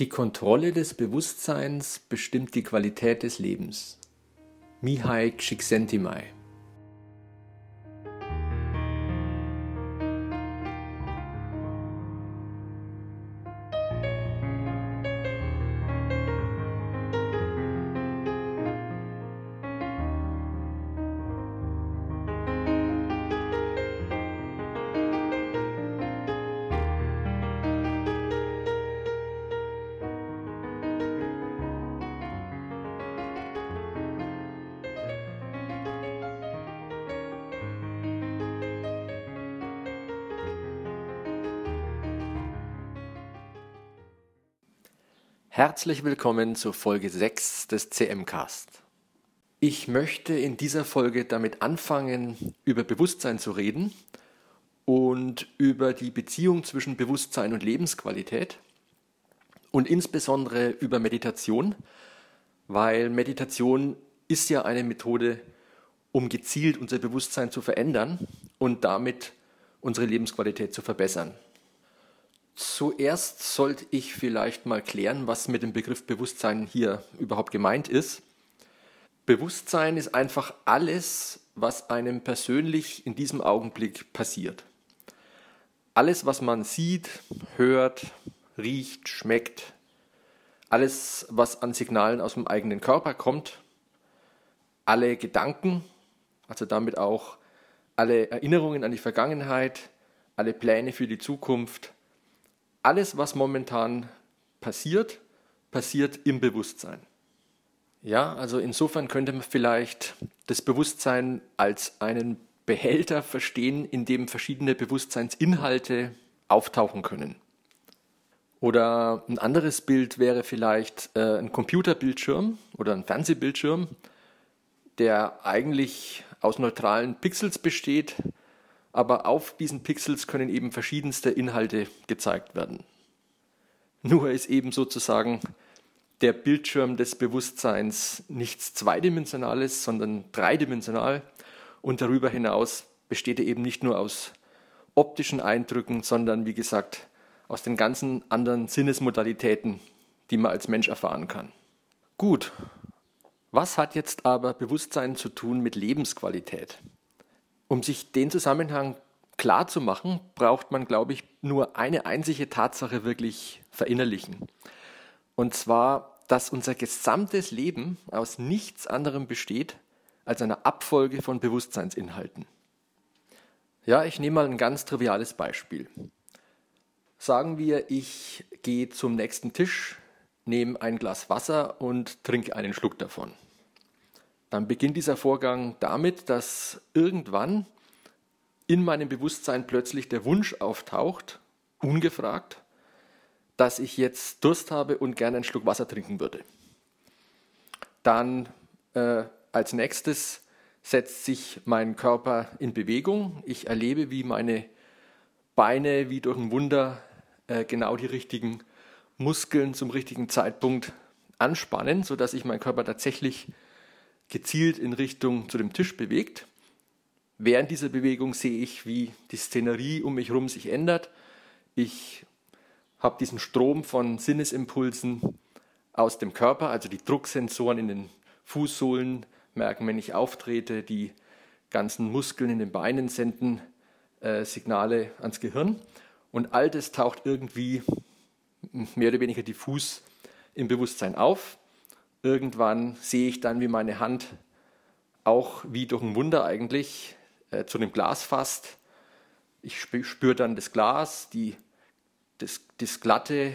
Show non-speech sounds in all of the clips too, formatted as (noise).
Die Kontrolle des Bewusstseins bestimmt die Qualität des Lebens. Mihai Csikszentmihalyi Herzlich willkommen zur Folge 6 des CM-Cast. Ich möchte in dieser Folge damit anfangen, über Bewusstsein zu reden und über die Beziehung zwischen Bewusstsein und Lebensqualität und insbesondere über Meditation, weil Meditation ist ja eine Methode, um gezielt unser Bewusstsein zu verändern und damit unsere Lebensqualität zu verbessern. Zuerst sollte ich vielleicht mal klären, was mit dem Begriff Bewusstsein hier überhaupt gemeint ist. Bewusstsein ist einfach alles, was einem persönlich in diesem Augenblick passiert. Alles, was man sieht, hört, riecht, schmeckt, alles, was an Signalen aus dem eigenen Körper kommt, alle Gedanken, also damit auch alle Erinnerungen an die Vergangenheit, alle Pläne für die Zukunft, alles, was momentan passiert, passiert im Bewusstsein. Ja, also insofern könnte man vielleicht das Bewusstsein als einen Behälter verstehen, in dem verschiedene Bewusstseinsinhalte auftauchen können. Oder ein anderes Bild wäre vielleicht äh, ein Computerbildschirm oder ein Fernsehbildschirm, der eigentlich aus neutralen Pixels besteht, aber auf diesen Pixels können eben verschiedenste Inhalte gezeigt werden. Nur ist eben sozusagen der Bildschirm des Bewusstseins nichts Zweidimensionales, sondern dreidimensional und darüber hinaus besteht er eben nicht nur aus optischen Eindrücken, sondern wie gesagt aus den ganzen anderen Sinnesmodalitäten, die man als Mensch erfahren kann. Gut, was hat jetzt aber Bewusstsein zu tun mit Lebensqualität? Um sich den Zusammenhang klar zu machen, braucht man, glaube ich, nur eine einzige Tatsache wirklich verinnerlichen. Und zwar, dass unser gesamtes Leben aus nichts anderem besteht als einer Abfolge von Bewusstseinsinhalten. Ja, ich nehme mal ein ganz triviales Beispiel. Sagen wir, ich gehe zum nächsten Tisch, nehme ein Glas Wasser und trinke einen Schluck davon dann beginnt dieser Vorgang damit, dass irgendwann in meinem Bewusstsein plötzlich der Wunsch auftaucht, ungefragt, dass ich jetzt Durst habe und gerne einen Schluck Wasser trinken würde. Dann äh, als nächstes setzt sich mein Körper in Bewegung. Ich erlebe, wie meine Beine wie durch ein Wunder äh, genau die richtigen Muskeln zum richtigen Zeitpunkt anspannen, sodass ich meinen Körper tatsächlich gezielt in Richtung zu dem Tisch bewegt. Während dieser Bewegung sehe ich, wie die Szenerie um mich herum sich ändert. Ich habe diesen Strom von Sinnesimpulsen aus dem Körper, also die Drucksensoren in den Fußsohlen merken, wenn ich auftrete, die ganzen Muskeln in den Beinen senden äh, Signale ans Gehirn. Und all das taucht irgendwie mehr oder weniger diffus im Bewusstsein auf. Irgendwann sehe ich dann, wie meine Hand auch wie durch ein Wunder eigentlich äh, zu dem Glas fasst. Ich spüre dann das Glas, die, das, das Glatte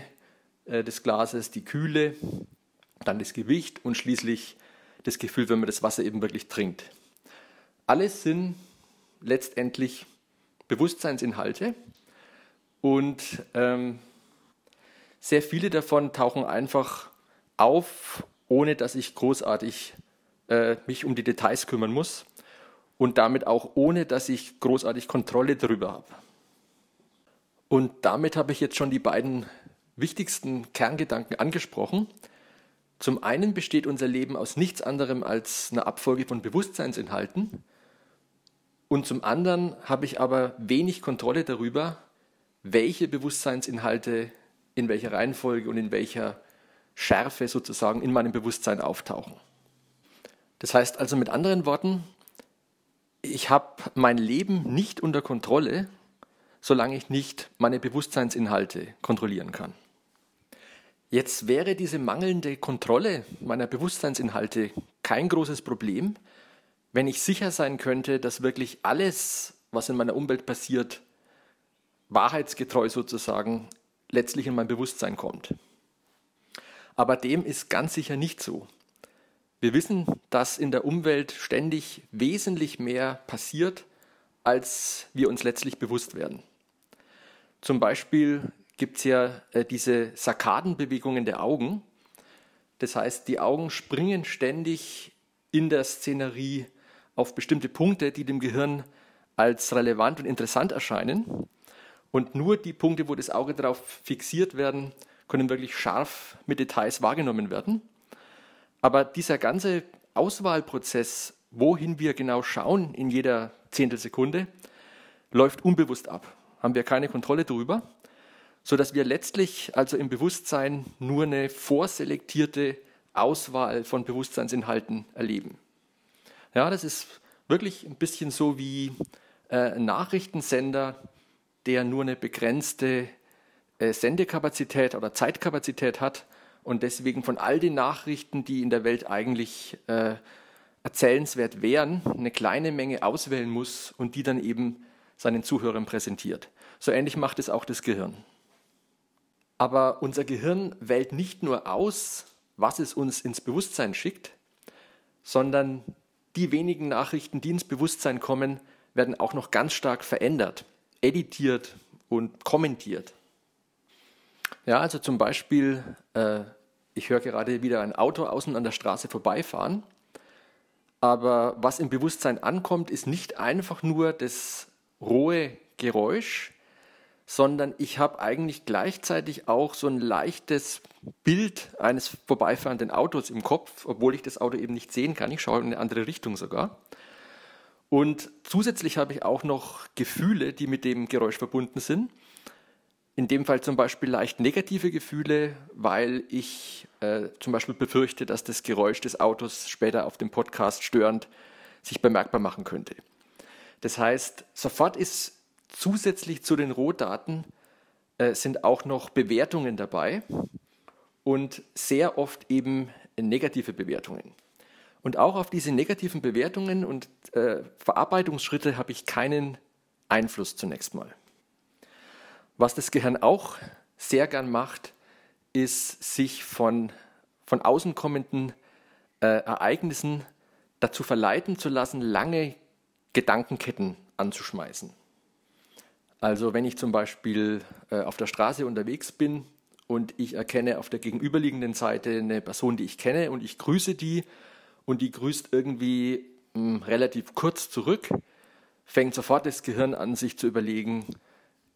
äh, des Glases, die Kühle, dann das Gewicht und schließlich das Gefühl, wenn man das Wasser eben wirklich trinkt. Alles sind letztendlich Bewusstseinsinhalte und ähm, sehr viele davon tauchen einfach auf ohne dass ich großartig äh, mich um die Details kümmern muss und damit auch ohne, dass ich großartig Kontrolle darüber habe. Und damit habe ich jetzt schon die beiden wichtigsten Kerngedanken angesprochen. Zum einen besteht unser Leben aus nichts anderem als einer Abfolge von Bewusstseinsinhalten. Und zum anderen habe ich aber wenig Kontrolle darüber, welche Bewusstseinsinhalte in welcher Reihenfolge und in welcher Schärfe sozusagen in meinem Bewusstsein auftauchen. Das heißt also mit anderen Worten, ich habe mein Leben nicht unter Kontrolle, solange ich nicht meine Bewusstseinsinhalte kontrollieren kann. Jetzt wäre diese mangelnde Kontrolle meiner Bewusstseinsinhalte kein großes Problem, wenn ich sicher sein könnte, dass wirklich alles, was in meiner Umwelt passiert, wahrheitsgetreu sozusagen letztlich in mein Bewusstsein kommt. Aber dem ist ganz sicher nicht so. Wir wissen, dass in der Umwelt ständig wesentlich mehr passiert, als wir uns letztlich bewusst werden. Zum Beispiel gibt es ja äh, diese Sarkadenbewegungen der Augen. Das heißt, die Augen springen ständig in der Szenerie auf bestimmte Punkte, die dem Gehirn als relevant und interessant erscheinen. Und nur die Punkte, wo das Auge darauf fixiert werden, können wirklich scharf mit Details wahrgenommen werden. Aber dieser ganze Auswahlprozess, wohin wir genau schauen in jeder Zehntelsekunde, läuft unbewusst ab. Haben wir keine Kontrolle darüber, sodass wir letztlich also im Bewusstsein nur eine vorselektierte Auswahl von Bewusstseinsinhalten erleben. Ja, das ist wirklich ein bisschen so wie äh, ein Nachrichtensender, der nur eine begrenzte Sendekapazität oder Zeitkapazität hat und deswegen von all den Nachrichten, die in der Welt eigentlich äh, erzählenswert wären, eine kleine Menge auswählen muss und die dann eben seinen Zuhörern präsentiert. So ähnlich macht es auch das Gehirn. Aber unser Gehirn wählt nicht nur aus, was es uns ins Bewusstsein schickt, sondern die wenigen Nachrichten, die ins Bewusstsein kommen, werden auch noch ganz stark verändert, editiert und kommentiert. Ja, also zum Beispiel, äh, ich höre gerade wieder ein Auto außen an der Straße vorbeifahren, aber was im Bewusstsein ankommt, ist nicht einfach nur das rohe Geräusch, sondern ich habe eigentlich gleichzeitig auch so ein leichtes Bild eines vorbeifahrenden Autos im Kopf, obwohl ich das Auto eben nicht sehen kann. Ich schaue in eine andere Richtung sogar. Und zusätzlich habe ich auch noch Gefühle, die mit dem Geräusch verbunden sind. In dem Fall zum Beispiel leicht negative Gefühle, weil ich äh, zum Beispiel befürchte, dass das Geräusch des Autos später auf dem Podcast störend sich bemerkbar machen könnte. Das heißt, sofort ist Zusätzlich zu den Rohdaten äh, sind auch noch Bewertungen dabei und sehr oft eben negative Bewertungen. Und auch auf diese negativen Bewertungen und äh, Verarbeitungsschritte habe ich keinen Einfluss zunächst mal. Was das Gehirn auch sehr gern macht, ist sich von, von außen kommenden äh, Ereignissen dazu verleiten zu lassen, lange Gedankenketten anzuschmeißen. Also wenn ich zum Beispiel äh, auf der Straße unterwegs bin und ich erkenne auf der gegenüberliegenden Seite eine Person, die ich kenne und ich grüße die und die grüßt irgendwie mh, hm, relativ kurz zurück, fängt sofort das Gehirn an, sich zu überlegen,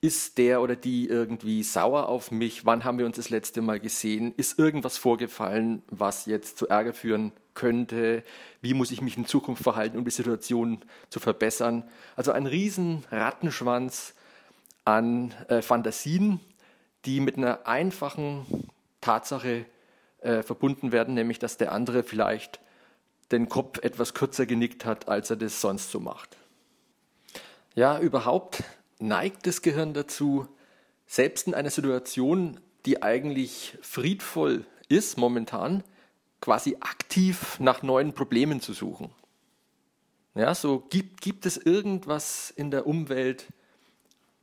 ist der oder die irgendwie sauer auf mich? Wann haben wir uns das letzte Mal gesehen? Ist irgendwas vorgefallen, was jetzt zu Ärger führen könnte? Wie muss ich mich in Zukunft verhalten, um die Situation zu verbessern? Also ein riesen Rattenschwanz an äh, Fantasien, die mit einer einfachen Tatsache äh, verbunden werden, nämlich dass der andere vielleicht den Kopf etwas kürzer genickt hat, als er das sonst so macht. Ja, überhaupt neigt das Gehirn dazu, selbst in einer Situation, die eigentlich friedvoll ist momentan, quasi aktiv nach neuen Problemen zu suchen. Ja, so gibt, gibt es irgendwas in der Umwelt,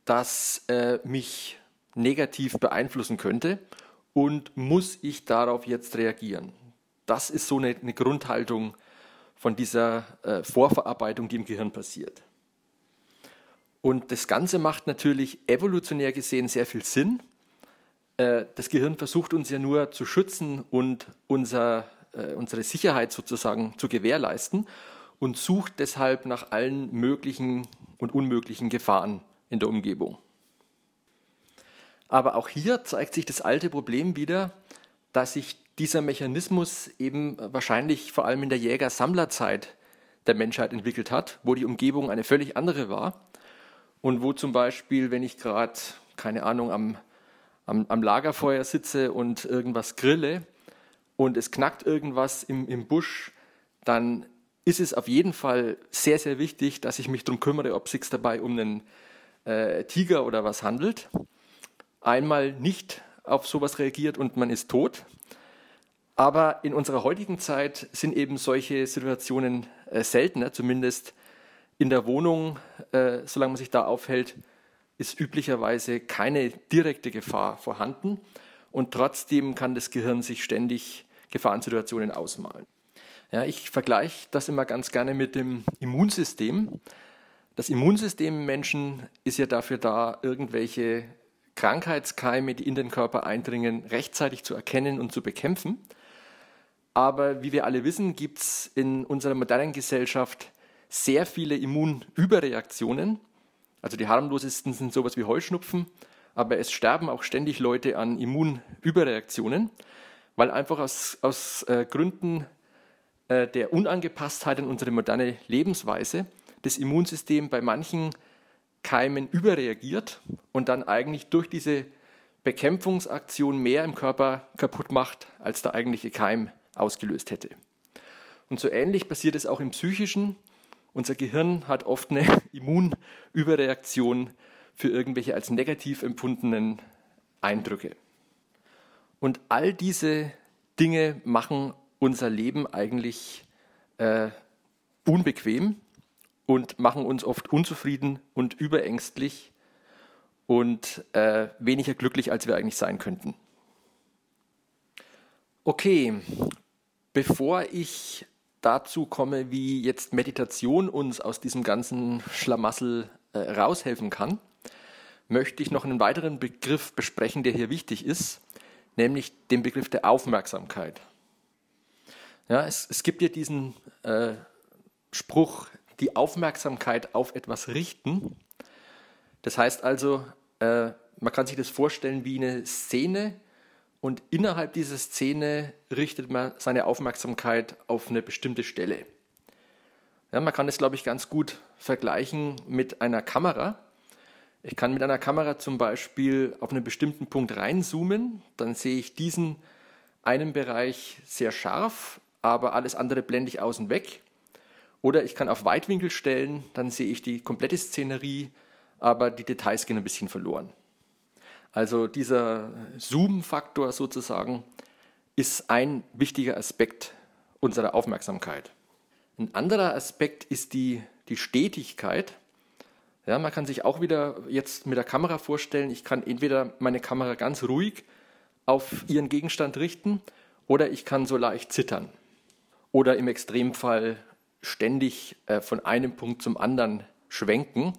das äh, mich negativ beeinflussen könnte und muss ich darauf jetzt reagieren? Das ist so eine, eine Grundhaltung von dieser äh, Vorverarbeitung, die im Gehirn passiert. Und das Ganze macht natürlich evolutionär gesehen sehr viel Sinn. Äh, das Gehirn versucht uns ja nur zu schützen und unser, äh, unsere Sicherheit sozusagen zu gewährleisten und sucht deshalb nach allen möglichen und unmöglichen Gefahren in der Umgebung. Aber auch hier zeigt sich das alte Problem wieder, dass sich dieser Mechanismus eben wahrscheinlich vor allem in der Jäger-Sammlerzeit der Menschheit entwickelt hat, wo die Umgebung eine völlig andere war und wo zum Beispiel, wenn ich gerade, keine Ahnung, am, am, am Lagerfeuer sitze und irgendwas grille und es knackt irgendwas im, im Busch, dann ist es auf jeden Fall sehr, sehr wichtig, dass ich mich darum kümmere, ob es sich dabei um einen äh, Tiger oder was handelt. Einmal nicht auf sowas reagiert und man ist tot. Aber in unserer heutigen Zeit sind eben solche Situationen äh, seltener, zumindest in der Wohnung, äh, solange man sich da aufhält, ist üblicherweise keine direkte Gefahr vorhanden und trotzdem kann das Gehirn sich ständig Gefahrensituationen ausmalen. Ja, ich vergleiche das immer ganz gerne mit dem Immunsystem. Das Immunsystem im Menschen ist ja dafür da, irgendwelche Krankheitskeime, die in den Körper eindringen, rechtzeitig zu erkennen und zu bekämpfen. Aber wie wir alle wissen, gibt es in unserer modernen Gesellschaft sehr viele Immunüberreaktionen. Also die harmlosesten sind sowas wie Heuschnupfen, aber es sterben auch ständig Leute an Immunüberreaktionen, weil einfach aus, aus äh, Gründen äh, der Unangepasstheit in unsere moderne Lebensweise das Immunsystem bei manchen Keimen überreagiert und dann eigentlich durch diese Bekämpfungsaktion mehr im Körper kaputt macht, als der eigentliche Keim ausgelöst hätte. Und so ähnlich passiert es auch im Psychischen. Unser Gehirn hat oft eine (laughs) Immunüberreaktion für irgendwelche als negativ empfundenen Eindrücke. Und all diese Dinge machen unser Leben eigentlich äh, unbequem und machen uns oft unzufrieden und überängstlich und äh, weniger glücklich, als wir eigentlich sein könnten. Okay, bevor ich dazu komme, wie jetzt Meditation uns aus diesem ganzen Schlamassel äh, raushelfen kann, möchte ich noch einen weiteren Begriff besprechen, der hier wichtig ist, nämlich den Begriff der Aufmerksamkeit. Ja, es, es gibt ja diesen äh, Spruch, die Aufmerksamkeit auf etwas richten. Das heißt also, äh, man kann sich das vorstellen wie eine Szene, und innerhalb dieser Szene richtet man seine Aufmerksamkeit auf eine bestimmte Stelle. Ja, man kann das, glaube ich, ganz gut vergleichen mit einer Kamera. Ich kann mit einer Kamera zum Beispiel auf einen bestimmten Punkt reinzoomen, dann sehe ich diesen einen Bereich sehr scharf, aber alles andere blende ich außen weg. Oder ich kann auf Weitwinkel stellen, dann sehe ich die komplette Szenerie, aber die Details gehen ein bisschen verloren. Also dieser Zoom-Faktor sozusagen ist ein wichtiger Aspekt unserer Aufmerksamkeit. Ein anderer Aspekt ist die, die Stetigkeit. Ja, man kann sich auch wieder jetzt mit der Kamera vorstellen, ich kann entweder meine Kamera ganz ruhig auf ihren Gegenstand richten oder ich kann so leicht zittern. Oder im Extremfall ständig äh, von einem Punkt zum anderen schwenken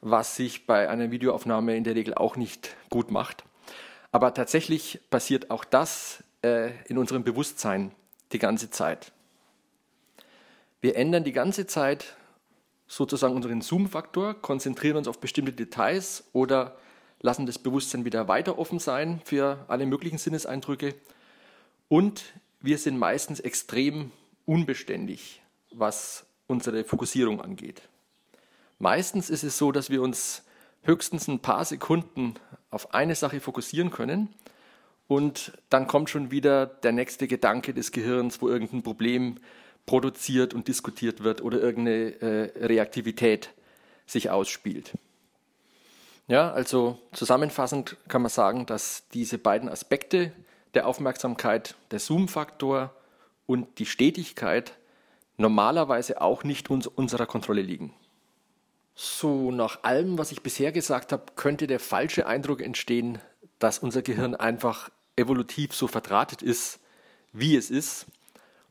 was sich bei einer Videoaufnahme in der Regel auch nicht gut macht. Aber tatsächlich passiert auch das äh, in unserem Bewusstsein die ganze Zeit. Wir ändern die ganze Zeit sozusagen unseren Zoom-Faktor, konzentrieren uns auf bestimmte Details oder lassen das Bewusstsein wieder weiter offen sein für alle möglichen Sinneseindrücke. Und wir sind meistens extrem unbeständig, was unsere Fokussierung angeht. Meistens ist es so, dass wir uns höchstens ein paar Sekunden auf eine Sache fokussieren können und dann kommt schon wieder der nächste Gedanke des Gehirns, wo irgendein Problem produziert und diskutiert wird oder irgendeine äh, Reaktivität sich ausspielt. Ja, also zusammenfassend kann man sagen, dass diese beiden Aspekte der Aufmerksamkeit, der Zoom-Faktor und die Stetigkeit normalerweise auch nicht uns, unserer Kontrolle liegen. So, nach allem, was ich bisher gesagt habe, könnte der falsche Eindruck entstehen, dass unser Gehirn einfach evolutiv so verdrahtet ist, wie es ist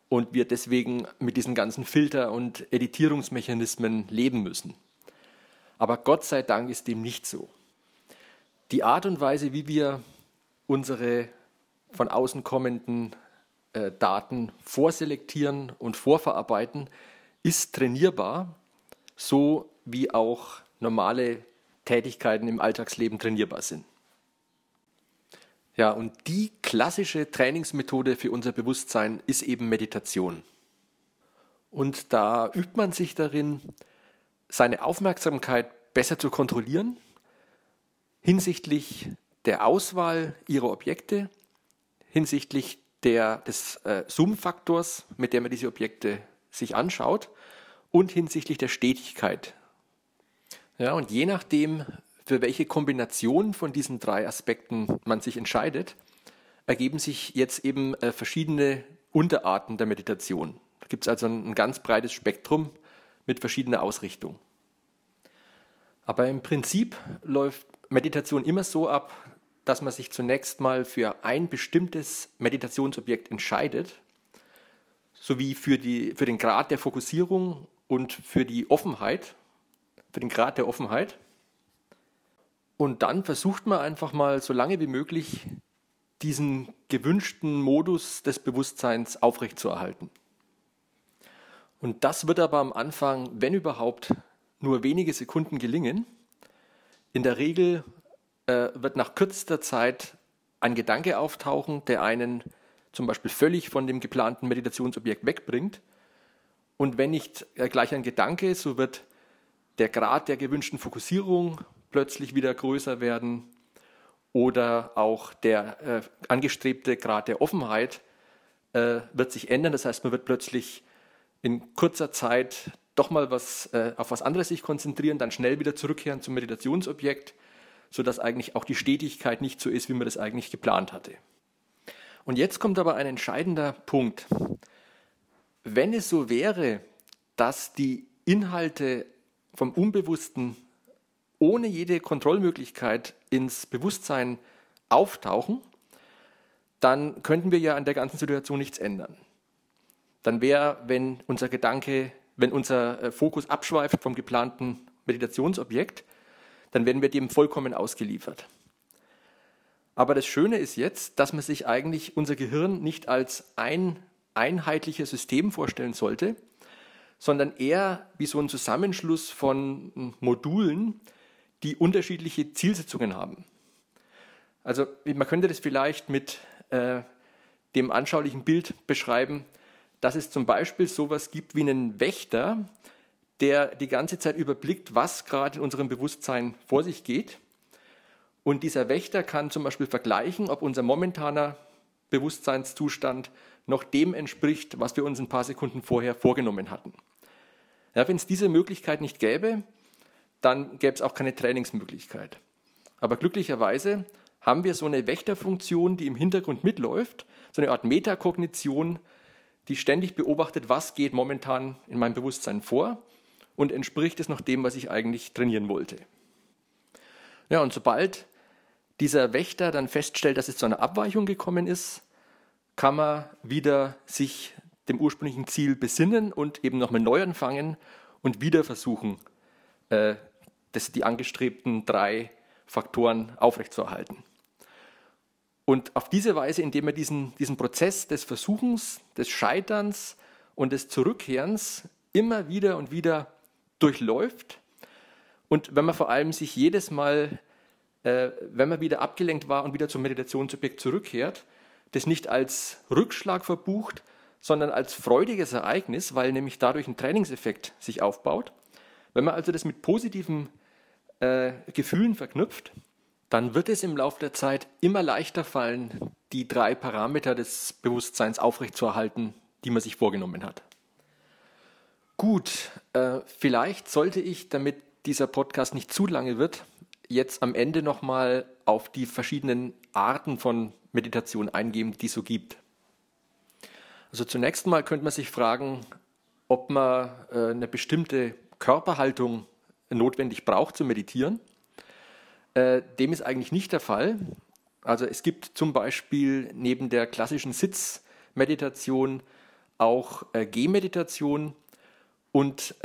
und wir deswegen mit diesen ganzen Filter- und Editierungsmechanismen leben müssen. Aber Gott sei Dank ist dem nicht so. Die Art und Weise, wie wir unsere von außen kommenden äh, Daten vorselektieren und vorverarbeiten, ist trainierbar, so wie auch normale Tätigkeiten im Alltagsleben trainierbar sind. Ja, und die klassische Trainingsmethode für unser Bewusstsein ist eben Meditation. Und da übt man sich darin, seine Aufmerksamkeit besser zu kontrollieren hinsichtlich der Auswahl ihrer Objekte, hinsichtlich der, des äh, Zoom-Faktors, mit dem man diese Objekte sich anschaut, und hinsichtlich der Stetigkeit. Ja, und je nachdem, für welche Kombination von diesen drei Aspekten man sich entscheidet, ergeben sich jetzt eben äh, verschiedene Unterarten der Meditation. Da gibt es also ein, ein ganz breites Spektrum mit verschiedener Ausrichtung. Aber im Prinzip läuft Meditation immer so ab, dass man sich zunächst mal für ein bestimmtes Meditationsobjekt entscheidet, sowie für, die, für den Grad der Fokussierung und für die Offenheit, für den Grad der Offenheit. Und dann versucht man einfach mal so lange wie möglich diesen gewünschten Modus des Bewusstseins aufrechtzuerhalten. Und das wird aber am Anfang, wenn überhaupt, nur wenige Sekunden gelingen. In der Regel äh, wird nach kürzester Zeit ein Gedanke auftauchen, der einen zum Beispiel völlig von dem geplanten Meditationsobjekt wegbringt. Und wenn nicht äh, gleich ein Gedanke, so wird der Grad der gewünschten Fokussierung plötzlich wieder größer werden oder auch der äh, angestrebte Grad der Offenheit äh, wird sich ändern. Das heißt, man wird plötzlich in kurzer Zeit doch mal was, äh, auf was anderes sich konzentrieren, dann schnell wieder zurückkehren zum Meditationsobjekt, sodass eigentlich auch die Stetigkeit nicht so ist, wie man das eigentlich geplant hatte. Und jetzt kommt aber ein entscheidender Punkt. Wenn es so wäre, dass die Inhalte vom Unbewussten ohne jede Kontrollmöglichkeit ins Bewusstsein auftauchen, dann könnten wir ja an der ganzen Situation nichts ändern. Dann wäre, wenn unser Gedanke, wenn unser äh, Fokus abschweift vom geplanten Meditationsobjekt, dann werden wir dem vollkommen ausgeliefert. Aber das Schöne ist jetzt, dass man sich eigentlich unser Gehirn nicht als ein einheitliches System vorstellen sollte, sondern eher wie so ein Zusammenschluss von Modulen, die unterschiedliche Zielsetzungen haben. Also man könnte das vielleicht mit äh, dem anschaulichen Bild beschreiben, dass es zum Beispiel sowas gibt wie einen Wächter, der die ganze Zeit überblickt, was gerade in unserem Bewusstsein vor sich geht. Und dieser Wächter kann zum Beispiel vergleichen, ob unser momentaner Bewusstseinszustand noch dem entspricht, was wir uns ein paar Sekunden vorher vorgenommen hatten. Ja, Wenn es diese Möglichkeit nicht gäbe, dann gäbe es auch keine Trainingsmöglichkeit. Aber glücklicherweise haben wir so eine Wächterfunktion, die im Hintergrund mitläuft, so eine Art Metakognition, die ständig beobachtet, was geht momentan in meinem Bewusstsein vor und entspricht es noch dem, was ich eigentlich trainieren wollte. Ja, und sobald dieser Wächter dann feststellt, dass es zu einer Abweichung gekommen ist, kann man wieder sich dem ursprünglichen Ziel besinnen und eben nochmal neu anfangen und wieder versuchen, äh, das, die angestrebten drei Faktoren aufrechtzuerhalten. Und auf diese Weise, indem man diesen, diesen Prozess des Versuchens, des Scheiterns und des Zurückkehrens immer wieder und wieder durchläuft und wenn man vor allem sich jedes Mal, äh, wenn man wieder abgelenkt war und wieder zum Meditationsobjekt zurückkehrt, das nicht als Rückschlag verbucht, sondern als freudiges Ereignis, weil nämlich dadurch ein Trainingseffekt sich aufbaut. Wenn man also das mit positiven äh, Gefühlen verknüpft, dann wird es im Laufe der Zeit immer leichter fallen, die drei Parameter des Bewusstseins aufrechtzuerhalten, die man sich vorgenommen hat. Gut, äh, vielleicht sollte ich, damit dieser Podcast nicht zu lange wird, jetzt am Ende nochmal auf die verschiedenen Arten von Meditation eingehen, die es so gibt. Also zunächst mal könnte man sich fragen, ob man äh, eine bestimmte Körperhaltung notwendig braucht zu meditieren. Äh, dem ist eigentlich nicht der Fall. Also es gibt zum Beispiel neben der klassischen Sitzmeditation auch äh, Gehmeditation und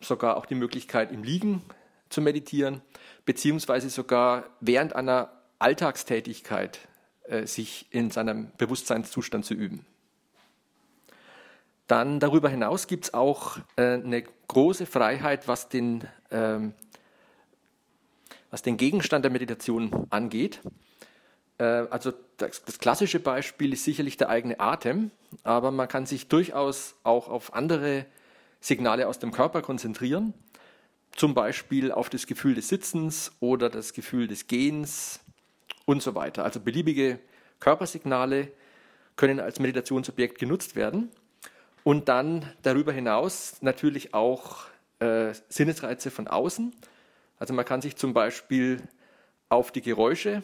sogar auch die Möglichkeit im Liegen zu meditieren, beziehungsweise sogar während einer Alltagstätigkeit sich in seinem Bewusstseinszustand zu üben. Dann darüber hinaus gibt es auch äh, eine große Freiheit, was den, ähm, was den Gegenstand der Meditation angeht. Äh, also das, das, klassische Beispiel ist sicherlich der eigene Atem, aber man kann sich durchaus auch auf andere Signale aus dem Körper konzentrieren, zum Beispiel auf das Gefühl des Sitzens oder das Gefühl des Gehens und so weiter. Also beliebige Körpersignale können als Meditationsobjekt genutzt werden. Und dann darüber hinaus natürlich auch äh, Sinnesreize von außen. Also man kann sich zum Beispiel auf die Geräusche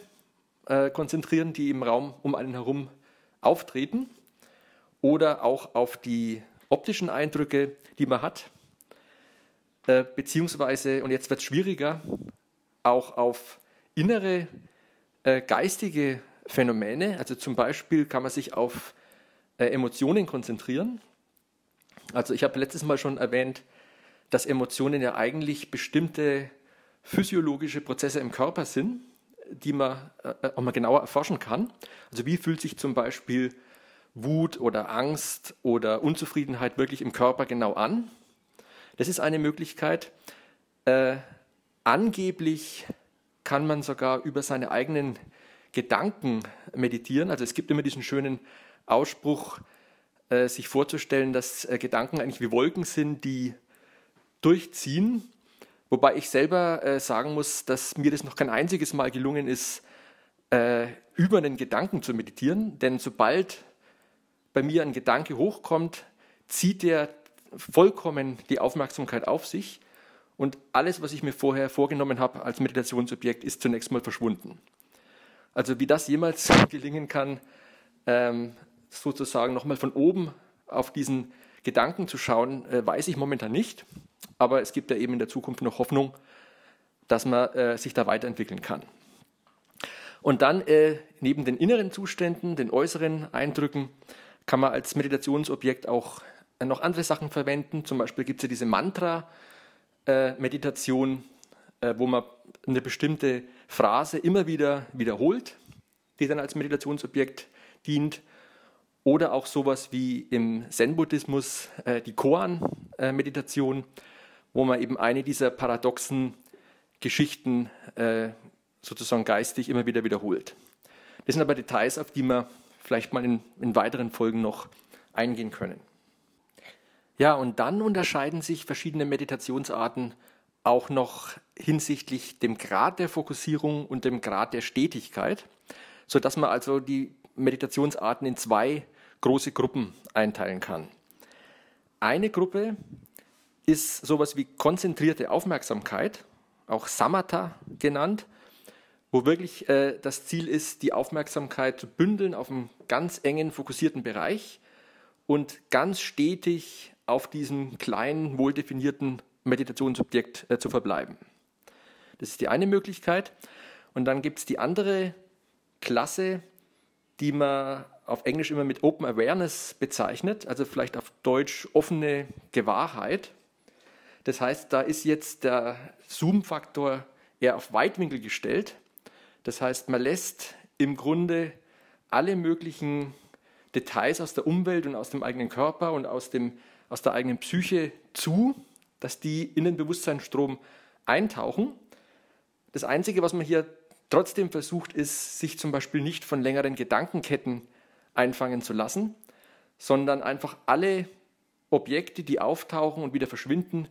äh, konzentrieren, die im Raum um einen herum auftreten oder auch auf die optischen Eindrücke, die man hat, äh, beziehungsweise, und jetzt wird es schwieriger, auch auf innere äh, geistige Phänomene. Also zum Beispiel kann man sich auf äh, Emotionen konzentrieren. Also ich habe letztes Mal schon erwähnt, dass Emotionen ja eigentlich bestimmte physiologische Prozesse im Körper sind, die man äh, auch mal genauer erforschen kann. Also wie fühlt sich zum Beispiel Wut oder Angst oder Unzufriedenheit wirklich im Körper genau an? Das ist eine Möglichkeit. Äh, angeblich kann man sogar über seine eigenen Gedanken meditieren. Also es gibt immer diesen schönen Ausspruch, äh, sich vorzustellen, dass äh, Gedanken eigentlich wie Wolken sind, die durchziehen. Wobei ich selber äh, sagen muss, dass mir das noch kein einziges Mal gelungen ist, äh, über einen Gedanken zu meditieren. Denn sobald bei mir ein Gedanke hochkommt, zieht er vollkommen die Aufmerksamkeit auf sich und alles, was ich mir vorher vorgenommen habe als Meditationsobjekt, ist zunächst mal verschwunden. Also wie das jemals gelingen kann, ähm, sozusagen nochmal von oben auf diesen Gedanken zu schauen, äh, weiß ich momentan nicht. Aber es gibt ja eben in der Zukunft noch Hoffnung, dass man äh, sich da weiterentwickeln kann. Und dann äh, neben den inneren Zuständen, den äußeren Eindrücken, kann man als Meditationsobjekt auch noch andere Sachen verwenden. Zum Beispiel gibt es ja diese Mantra-Meditation, wo man eine bestimmte Phrase immer wieder wiederholt, die dann als Meditationsobjekt dient. Oder auch sowas wie im Zen-Buddhismus die Koan-Meditation, wo man eben eine dieser paradoxen Geschichten sozusagen geistig immer wieder wiederholt. Das sind aber Details, auf die wir vielleicht mal in, in weiteren Folgen noch eingehen können. Ja, und dann unterscheiden sich verschiedene Meditationsarten auch noch hinsichtlich dem Grad der Fokussierung und dem Grad der Stetigkeit, sodass man also die Meditationsarten in zwei große Gruppen einteilen kann. Eine Gruppe ist sowas wie konzentrierte Aufmerksamkeit, auch Samatha genannt, wo wirklich äh, das Ziel ist, die Aufmerksamkeit zu bündeln auf einen ganz engen, fokussierten Bereich und ganz stetig auf diesem kleinen, wohldefinierten Meditationsobjekt äh, zu verbleiben. Das ist die eine Möglichkeit. Und dann gibt es die andere Klasse, die man auf Englisch immer mit Open Awareness bezeichnet, also vielleicht auf Deutsch offene Gewahrheit. Das heißt, da ist jetzt der Zoom-Faktor eher auf Weitwinkel gestellt. Das heißt, man lässt im Grunde alle möglichen Details aus der Umwelt und aus dem eigenen Körper und aus dem aus der eigenen Psyche zu, dass die in den Bewusstseinsstrom eintauchen. Das Einzige, was man hier trotzdem versucht, ist, sich zum Beispiel nicht von längeren Gedankenketten einfangen zu lassen, sondern einfach alle Objekte, die auftauchen und wieder verschwinden,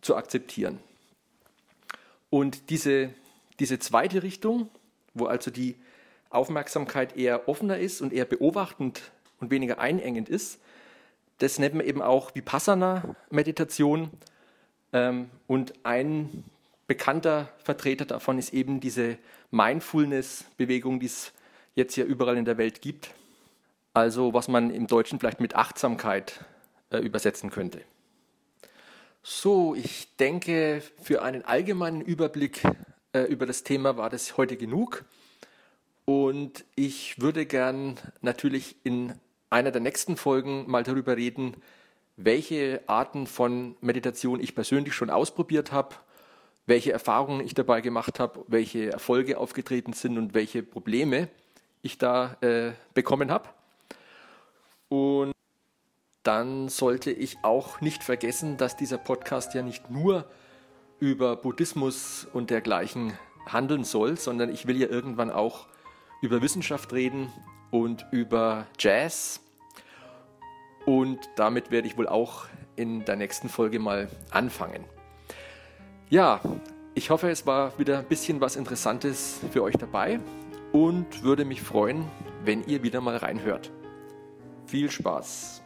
zu akzeptieren. Und diese, diese zweite Richtung, wo also die Aufmerksamkeit eher offener ist und eher beobachtend und weniger einengend ist, das nennt man eben auch Vipassana-Meditation. Ähm, und ein bekannter Vertreter davon ist eben diese Mindfulness-Bewegung, die es jetzt ja überall in der Welt gibt. Also was man im Deutschen vielleicht mit Achtsamkeit äh, übersetzen könnte. So, ich denke, für einen allgemeinen Überblick äh, über das Thema war das heute genug. Und ich würde gern natürlich in einer der nächsten Folgen mal darüber reden, welche Arten von Meditation ich persönlich schon ausprobiert habe, welche Erfahrungen ich dabei gemacht habe, welche Erfolge aufgetreten sind und welche Probleme ich da äh, bekommen habe. Und dann sollte ich auch nicht vergessen, dass dieser Podcast ja nicht nur über Buddhismus und dergleichen handeln soll, sondern ich will ja irgendwann auch über Wissenschaft reden und über Jazz. Und damit werde ich wohl auch in der nächsten Folge mal anfangen. Ja, ich hoffe, es war wieder ein bisschen was Interessantes für euch dabei. und würde mich freuen, wenn ihr wieder mal reinhört. Viel Spaß!